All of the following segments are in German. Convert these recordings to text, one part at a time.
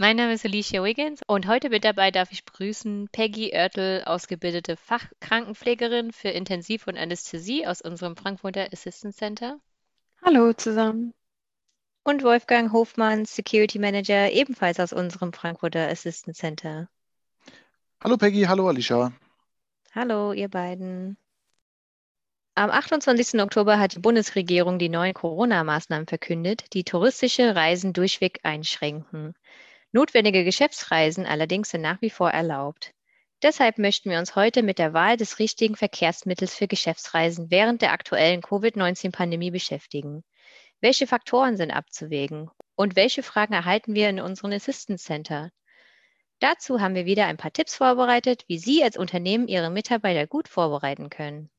Mein Name ist Alicia Wiggins und heute mit dabei darf ich begrüßen Peggy Oertel, ausgebildete Fachkrankenpflegerin für Intensiv- und Anästhesie aus unserem Frankfurter Assistance Center. Hallo zusammen. Und Wolfgang Hofmann, Security Manager, ebenfalls aus unserem Frankfurter Assistance Center. Hallo Peggy, hallo Alicia. Hallo, ihr beiden. Am 28. Oktober hat die Bundesregierung die neuen Corona-Maßnahmen verkündet, die touristische Reisen durchweg einschränken. Notwendige Geschäftsreisen allerdings sind nach wie vor erlaubt. Deshalb möchten wir uns heute mit der Wahl des richtigen Verkehrsmittels für Geschäftsreisen während der aktuellen Covid-19-Pandemie beschäftigen. Welche Faktoren sind abzuwägen und welche Fragen erhalten wir in unserem Assistance Center? Dazu haben wir wieder ein paar Tipps vorbereitet, wie Sie als Unternehmen Ihre Mitarbeiter gut vorbereiten können.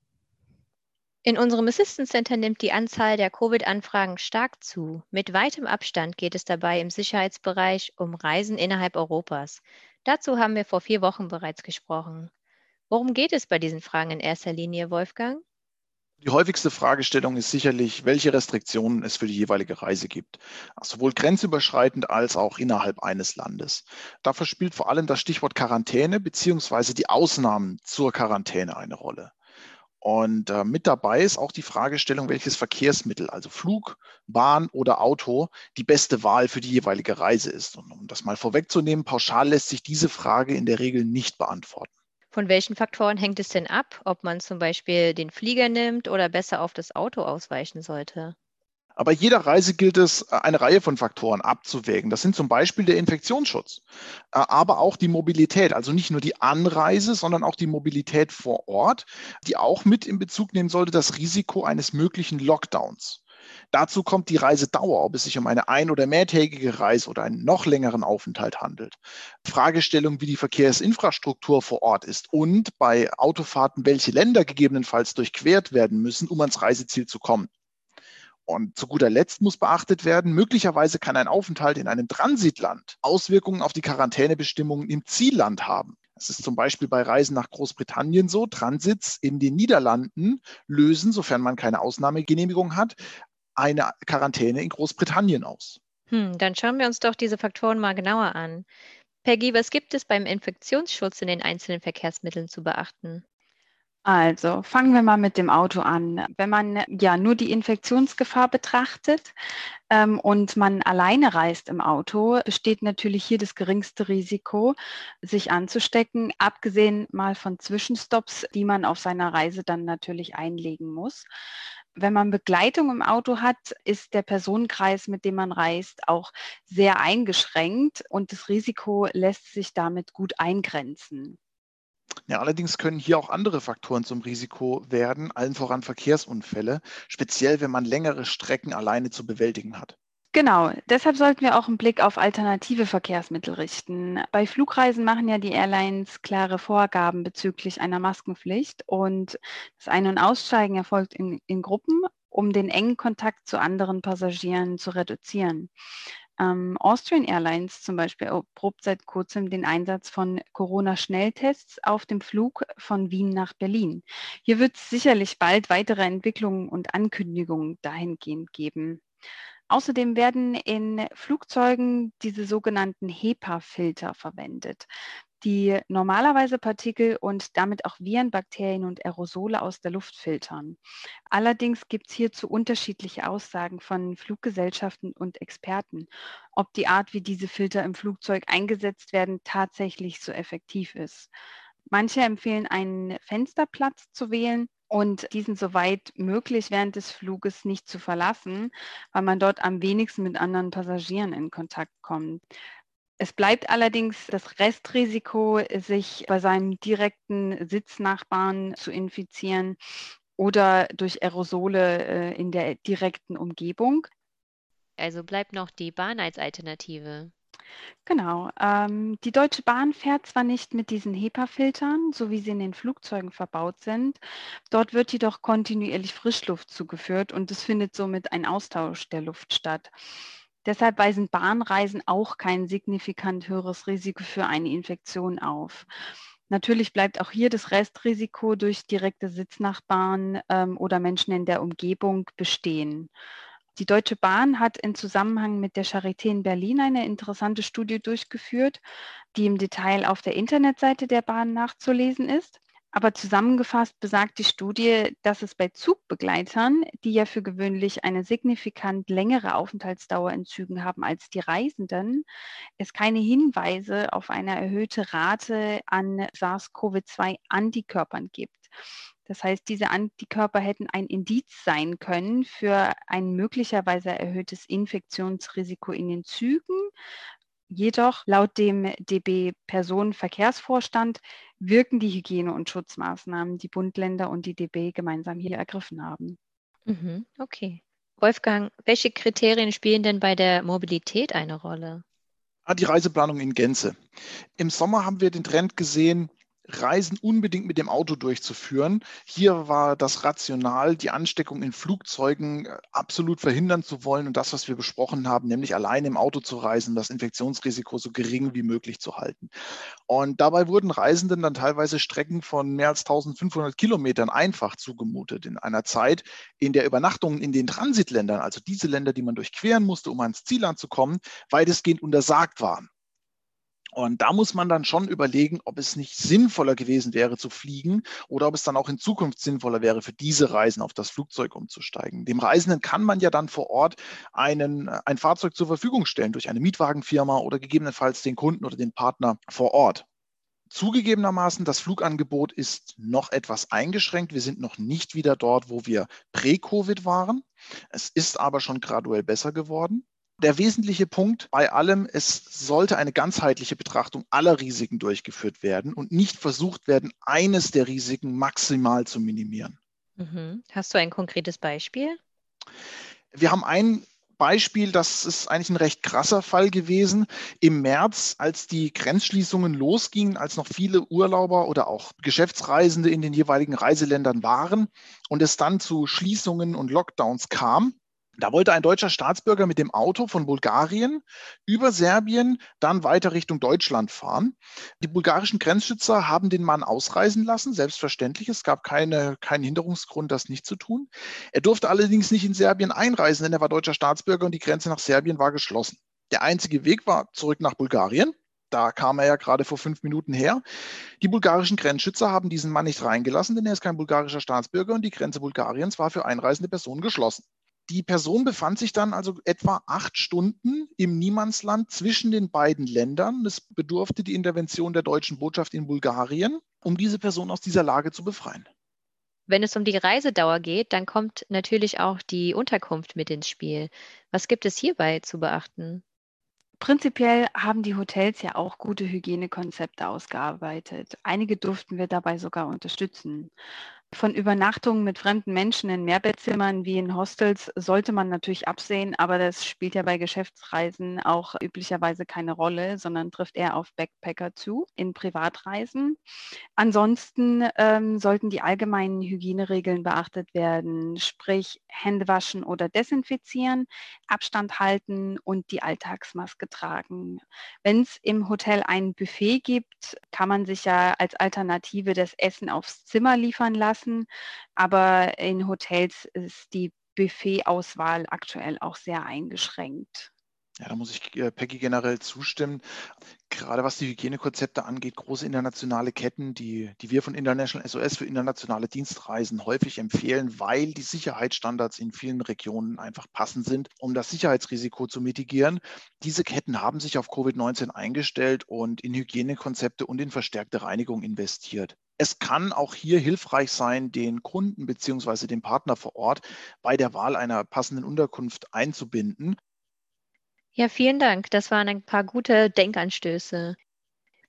In unserem Assistance Center nimmt die Anzahl der Covid-Anfragen stark zu. Mit weitem Abstand geht es dabei im Sicherheitsbereich um Reisen innerhalb Europas. Dazu haben wir vor vier Wochen bereits gesprochen. Worum geht es bei diesen Fragen in erster Linie, Wolfgang? Die häufigste Fragestellung ist sicherlich, welche Restriktionen es für die jeweilige Reise gibt, sowohl grenzüberschreitend als auch innerhalb eines Landes. Dafür spielt vor allem das Stichwort Quarantäne bzw. die Ausnahmen zur Quarantäne eine Rolle. Und äh, mit dabei ist auch die Fragestellung, welches Verkehrsmittel, also Flug, Bahn oder Auto, die beste Wahl für die jeweilige Reise ist. Und um das mal vorwegzunehmen, pauschal lässt sich diese Frage in der Regel nicht beantworten. Von welchen Faktoren hängt es denn ab, ob man zum Beispiel den Flieger nimmt oder besser auf das Auto ausweichen sollte? Aber jeder Reise gilt es, äh, eine Reihe von Faktoren abzuwägen. Das sind zum Beispiel der Infektionsschutz, äh, aber auch die Mobilität, also nicht nur die Anreise, sondern auch die Mobilität vor Ort, die auch mit in Bezug nehmen sollte das Risiko eines möglichen Lockdowns. Dazu kommt die Reisedauer, ob es sich um eine ein- oder mehrtägige Reise oder einen noch längeren Aufenthalt handelt. Fragestellungen, wie die Verkehrsinfrastruktur vor Ort ist und bei Autofahrten, welche Länder gegebenenfalls durchquert werden müssen, um ans Reiseziel zu kommen. Und zu guter Letzt muss beachtet werden, möglicherweise kann ein Aufenthalt in einem Transitland Auswirkungen auf die Quarantänebestimmungen im Zielland haben. Es ist zum Beispiel bei Reisen nach Großbritannien so, Transits in den Niederlanden lösen, sofern man keine Ausnahmegenehmigung hat, eine Quarantäne in Großbritannien aus. Hm, dann schauen wir uns doch diese Faktoren mal genauer an. Peggy, was gibt es beim Infektionsschutz in den einzelnen Verkehrsmitteln zu beachten? Also fangen wir mal mit dem Auto an. Wenn man ja nur die Infektionsgefahr betrachtet ähm, und man alleine reist im Auto, besteht natürlich hier das geringste Risiko, sich anzustecken, abgesehen mal von Zwischenstopps, die man auf seiner Reise dann natürlich einlegen muss. Wenn man Begleitung im Auto hat, ist der Personenkreis, mit dem man reist, auch sehr eingeschränkt und das Risiko lässt sich damit gut eingrenzen. Ja, allerdings können hier auch andere Faktoren zum Risiko werden, allen voran Verkehrsunfälle, speziell wenn man längere Strecken alleine zu bewältigen hat. Genau, deshalb sollten wir auch einen Blick auf alternative Verkehrsmittel richten. Bei Flugreisen machen ja die Airlines klare Vorgaben bezüglich einer Maskenpflicht und das Ein- und Aussteigen erfolgt in, in Gruppen, um den engen Kontakt zu anderen Passagieren zu reduzieren. Ähm, Austrian Airlines zum Beispiel erprobt seit kurzem den Einsatz von Corona-Schnelltests auf dem Flug von Wien nach Berlin. Hier wird es sicherlich bald weitere Entwicklungen und Ankündigungen dahingehend geben. Außerdem werden in Flugzeugen diese sogenannten HEPA-Filter verwendet die normalerweise Partikel und damit auch Viren, Bakterien und Aerosole aus der Luft filtern. Allerdings gibt es hierzu unterschiedliche Aussagen von Fluggesellschaften und Experten, ob die Art, wie diese Filter im Flugzeug eingesetzt werden, tatsächlich so effektiv ist. Manche empfehlen einen Fensterplatz zu wählen, und diesen soweit möglich während des Fluges nicht zu verlassen, weil man dort am wenigsten mit anderen Passagieren in Kontakt kommt. Es bleibt allerdings das Restrisiko, sich bei seinem direkten Sitznachbarn zu infizieren oder durch Aerosole äh, in der direkten Umgebung. Also bleibt noch die Bahn als Alternative. Genau. Ähm, die Deutsche Bahn fährt zwar nicht mit diesen HEPA-Filtern, so wie sie in den Flugzeugen verbaut sind. Dort wird jedoch kontinuierlich Frischluft zugeführt und es findet somit ein Austausch der Luft statt. Deshalb weisen Bahnreisen auch kein signifikant höheres Risiko für eine Infektion auf. Natürlich bleibt auch hier das Restrisiko durch direkte Sitznachbarn ähm, oder Menschen in der Umgebung bestehen. Die Deutsche Bahn hat in Zusammenhang mit der Charité in Berlin eine interessante Studie durchgeführt, die im Detail auf der Internetseite der Bahn nachzulesen ist. Aber zusammengefasst besagt die Studie, dass es bei Zugbegleitern, die ja für gewöhnlich eine signifikant längere Aufenthaltsdauer in Zügen haben als die Reisenden, es keine Hinweise auf eine erhöhte Rate an SARS-CoV-2-Antikörpern gibt. Das heißt, diese Antikörper hätten ein Indiz sein können für ein möglicherweise erhöhtes Infektionsrisiko in den Zügen. Jedoch laut dem DB Personenverkehrsvorstand wirken die Hygiene- und Schutzmaßnahmen, die Bund, Länder und die DB gemeinsam hier ergriffen haben. Mhm, okay. Wolfgang, welche Kriterien spielen denn bei der Mobilität eine Rolle? Ah, die Reiseplanung in Gänze. Im Sommer haben wir den Trend gesehen, Reisen unbedingt mit dem Auto durchzuführen. Hier war das Rational, die Ansteckung in Flugzeugen äh, absolut verhindern zu wollen und das, was wir besprochen haben, nämlich allein im Auto zu reisen, das Infektionsrisiko so gering wie möglich zu halten. Und dabei wurden Reisenden dann teilweise Strecken von mehr als 1500 Kilometern einfach zugemutet in einer Zeit, in der Übernachtungen in den Transitländern, also diese Länder, die man durchqueren musste, um ans Ziel anzukommen, weitestgehend untersagt waren. Und da muss man dann schon überlegen, ob es nicht sinnvoller gewesen wäre zu fliegen oder ob es dann auch in Zukunft sinnvoller wäre, für diese Reisen auf das Flugzeug umzusteigen. Dem Reisenden kann man ja dann vor Ort einen, ein Fahrzeug zur Verfügung stellen durch eine Mietwagenfirma oder gegebenenfalls den Kunden oder den Partner vor Ort. Zugegebenermaßen, das Flugangebot ist noch etwas eingeschränkt. Wir sind noch nicht wieder dort, wo wir prä-Covid waren. Es ist aber schon graduell besser geworden der wesentliche Punkt bei allem, es sollte eine ganzheitliche Betrachtung aller Risiken durchgeführt werden und nicht versucht werden, eines der Risiken maximal zu minimieren. Mhm. Hast du ein konkretes Beispiel? Wir haben ein Beispiel, das ist eigentlich ein recht krasser Fall gewesen. Im März, als die Grenzschließungen losgingen, als noch viele Urlauber oder auch Geschäftsreisende in den jeweiligen Reiseländern waren und es dann zu Schließungen und Lockdowns kam, da wollte ein deutscher Staatsbürger mit dem Auto von Bulgarien über Serbien dann weiter Richtung Deutschland fahren. Die bulgarischen Grenzschützer haben den Mann ausreisen lassen, selbstverständlich. Es gab keine, keinen Hinderungsgrund, das nicht zu tun. Er durfte allerdings nicht in Serbien einreisen, denn er war deutscher Staatsbürger und die Grenze nach Serbien war geschlossen. Der einzige Weg war zurück nach Bulgarien. Da kam er ja gerade vor fünf Minuten her. Die bulgarischen Grenzschützer haben diesen Mann nicht reingelassen, denn er ist kein bulgarischer Staatsbürger und die Grenze Bulgariens war für einreisende Personen geschlossen. Die Person befand sich dann also etwa acht Stunden im Niemandsland zwischen den beiden Ländern. Es bedurfte die Intervention der deutschen Botschaft in Bulgarien, um diese Person aus dieser Lage zu befreien. Wenn es um die Reisedauer geht, dann kommt natürlich auch die Unterkunft mit ins Spiel. Was gibt es hierbei zu beachten? Prinzipiell haben die Hotels ja auch gute Hygienekonzepte ausgearbeitet. Einige durften wir dabei sogar unterstützen. Von Übernachtungen mit fremden Menschen in Mehrbettzimmern wie in Hostels sollte man natürlich absehen, aber das spielt ja bei Geschäftsreisen auch üblicherweise keine Rolle, sondern trifft eher auf Backpacker zu in Privatreisen. Ansonsten ähm, sollten die allgemeinen Hygieneregeln beachtet werden, sprich Hände waschen oder desinfizieren, Abstand halten und die Alltagsmaske tragen. Wenn es im Hotel ein Buffet gibt, kann man sich ja als Alternative das Essen aufs Zimmer liefern lassen lassen. Aber in Hotels ist die Buffet-Auswahl aktuell auch sehr eingeschränkt. Ja, da muss ich äh, Peggy generell zustimmen. Gerade was die Hygienekonzepte angeht, große internationale Ketten, die, die wir von International SOS für internationale Dienstreisen häufig empfehlen, weil die Sicherheitsstandards in vielen Regionen einfach passend sind, um das Sicherheitsrisiko zu mitigieren. Diese Ketten haben sich auf Covid-19 eingestellt und in Hygienekonzepte und in verstärkte Reinigung investiert. Es kann auch hier hilfreich sein, den Kunden bzw. den Partner vor Ort bei der Wahl einer passenden Unterkunft einzubinden. Ja, vielen Dank. Das waren ein paar gute Denkanstöße.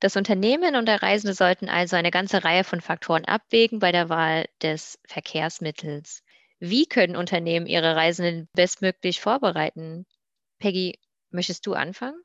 Das Unternehmen und der Reisende sollten also eine ganze Reihe von Faktoren abwägen bei der Wahl des Verkehrsmittels. Wie können Unternehmen ihre Reisenden bestmöglich vorbereiten? Peggy, möchtest du anfangen?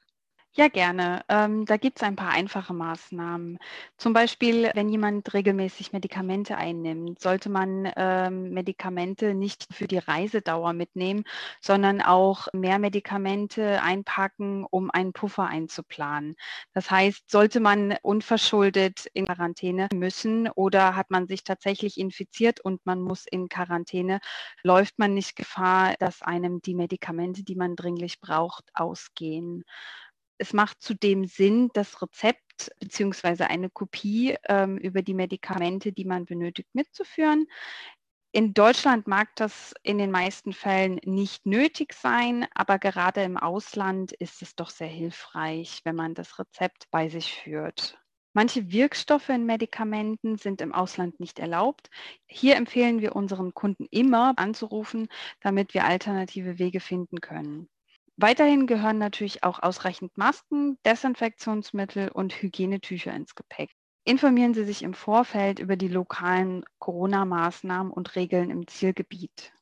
Ja, gerne. Ähm, da gibt es ein paar einfache Maßnahmen. Zum Beispiel, wenn jemand regelmäßig Medikamente einnimmt, sollte man ähm, Medikamente nicht für die Reisedauer mitnehmen, sondern auch mehr Medikamente einpacken, um einen Puffer einzuplanen. Das heißt, sollte man unverschuldet in Quarantäne müssen oder hat man sich tatsächlich infiziert und man muss in Quarantäne, läuft man nicht Gefahr, dass einem die Medikamente, die man dringlich braucht, ausgehen. Es macht zudem Sinn, das Rezept bzw. eine Kopie ähm, über die Medikamente, die man benötigt, mitzuführen. In Deutschland mag das in den meisten Fällen nicht nötig sein, aber gerade im Ausland ist es doch sehr hilfreich, wenn man das Rezept bei sich führt. Manche Wirkstoffe in Medikamenten sind im Ausland nicht erlaubt. Hier empfehlen wir unseren Kunden immer anzurufen, damit wir alternative Wege finden können. Weiterhin gehören natürlich auch ausreichend Masken, Desinfektionsmittel und Hygienetücher ins Gepäck. Informieren Sie sich im Vorfeld über die lokalen Corona-Maßnahmen und Regeln im Zielgebiet.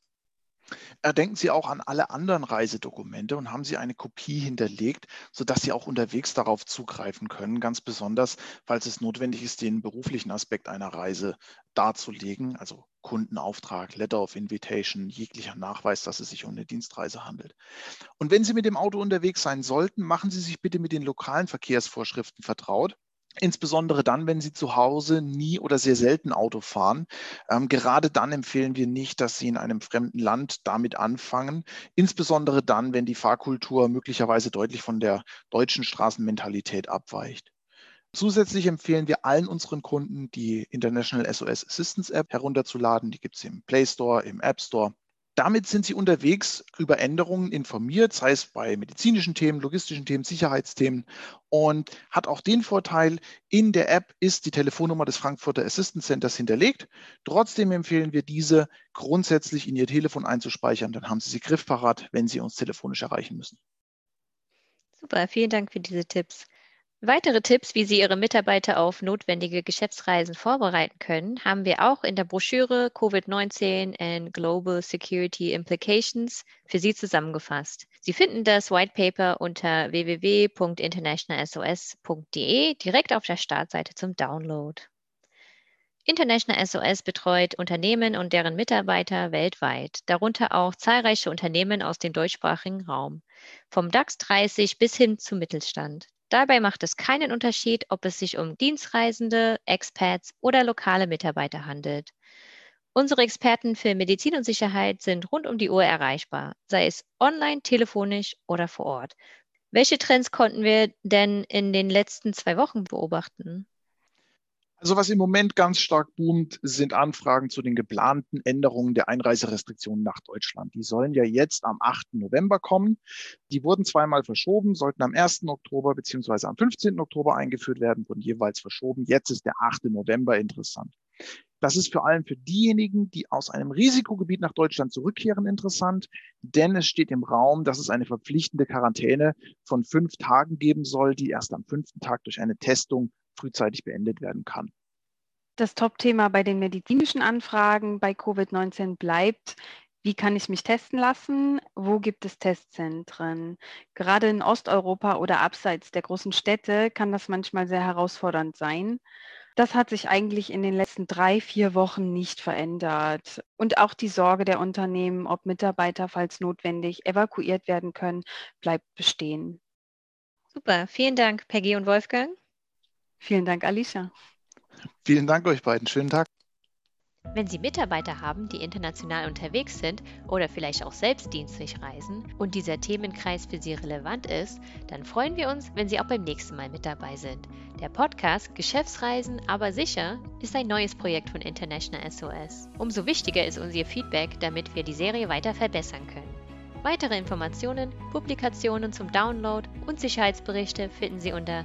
Denken Sie auch an alle anderen Reisedokumente und haben Sie eine Kopie hinterlegt, sodass Sie auch unterwegs darauf zugreifen können, ganz besonders, falls es notwendig ist, den beruflichen Aspekt einer Reise darzulegen, also Kundenauftrag, Letter of Invitation, jeglicher Nachweis, dass es sich um eine Dienstreise handelt. Und wenn Sie mit dem Auto unterwegs sein sollten, machen Sie sich bitte mit den lokalen Verkehrsvorschriften vertraut. Insbesondere dann, wenn Sie zu Hause nie oder sehr selten Auto fahren. Ähm, gerade dann empfehlen wir nicht, dass Sie in einem fremden Land damit anfangen. Insbesondere dann, wenn die Fahrkultur möglicherweise deutlich von der deutschen Straßenmentalität abweicht. Zusätzlich empfehlen wir allen unseren Kunden, die International SOS Assistance App herunterzuladen. Die gibt es im Play Store, im App Store. Damit sind Sie unterwegs über Änderungen informiert, sei es bei medizinischen Themen, logistischen Themen, Sicherheitsthemen und hat auch den Vorteil, in der App ist die Telefonnummer des Frankfurter Assistance Centers hinterlegt. Trotzdem empfehlen wir diese grundsätzlich in Ihr Telefon einzuspeichern, dann haben Sie sie griffparat, wenn Sie uns telefonisch erreichen müssen. Super, vielen Dank für diese Tipps. Weitere Tipps, wie Sie Ihre Mitarbeiter auf notwendige Geschäftsreisen vorbereiten können, haben wir auch in der Broschüre COVID-19 and Global Security Implications für Sie zusammengefasst. Sie finden das White Paper unter www.internationalsos.de direkt auf der Startseite zum Download. International SOS betreut Unternehmen und deren Mitarbeiter weltweit, darunter auch zahlreiche Unternehmen aus dem deutschsprachigen Raum, vom DAX 30 bis hin zum Mittelstand. Dabei macht es keinen Unterschied, ob es sich um Dienstreisende, Expats oder lokale Mitarbeiter handelt. Unsere Experten für Medizin und Sicherheit sind rund um die Uhr erreichbar, sei es online, telefonisch oder vor Ort. Welche Trends konnten wir denn in den letzten zwei Wochen beobachten? Also was im Moment ganz stark boomt, sind Anfragen zu den geplanten Änderungen der Einreiserestriktionen nach Deutschland. Die sollen ja jetzt am 8. November kommen. Die wurden zweimal verschoben, sollten am 1. Oktober beziehungsweise am 15. Oktober eingeführt werden, wurden jeweils verschoben. Jetzt ist der 8. November interessant. Das ist vor allem für diejenigen, die aus einem Risikogebiet nach Deutschland zurückkehren, interessant, denn es steht im Raum, dass es eine verpflichtende Quarantäne von fünf Tagen geben soll, die erst am fünften Tag durch eine Testung frühzeitig beendet werden kann. Das Top-Thema bei den medizinischen Anfragen bei Covid-19 bleibt, wie kann ich mich testen lassen? Wo gibt es Testzentren? Gerade in Osteuropa oder abseits der großen Städte kann das manchmal sehr herausfordernd sein. Das hat sich eigentlich in den letzten drei, vier Wochen nicht verändert. Und auch die Sorge der Unternehmen, ob Mitarbeiter, falls notwendig, evakuiert werden können, bleibt bestehen. Super, vielen Dank, Peggy und Wolfgang. Vielen Dank, Alicia. Vielen Dank euch beiden. Schönen Tag. Wenn Sie Mitarbeiter haben, die international unterwegs sind oder vielleicht auch selbst dienstlich reisen und dieser Themenkreis für Sie relevant ist, dann freuen wir uns, wenn Sie auch beim nächsten Mal mit dabei sind. Der Podcast Geschäftsreisen aber sicher ist ein neues Projekt von International SOS. Umso wichtiger ist uns Ihr Feedback, damit wir die Serie weiter verbessern können. Weitere Informationen, Publikationen zum Download und Sicherheitsberichte finden Sie unter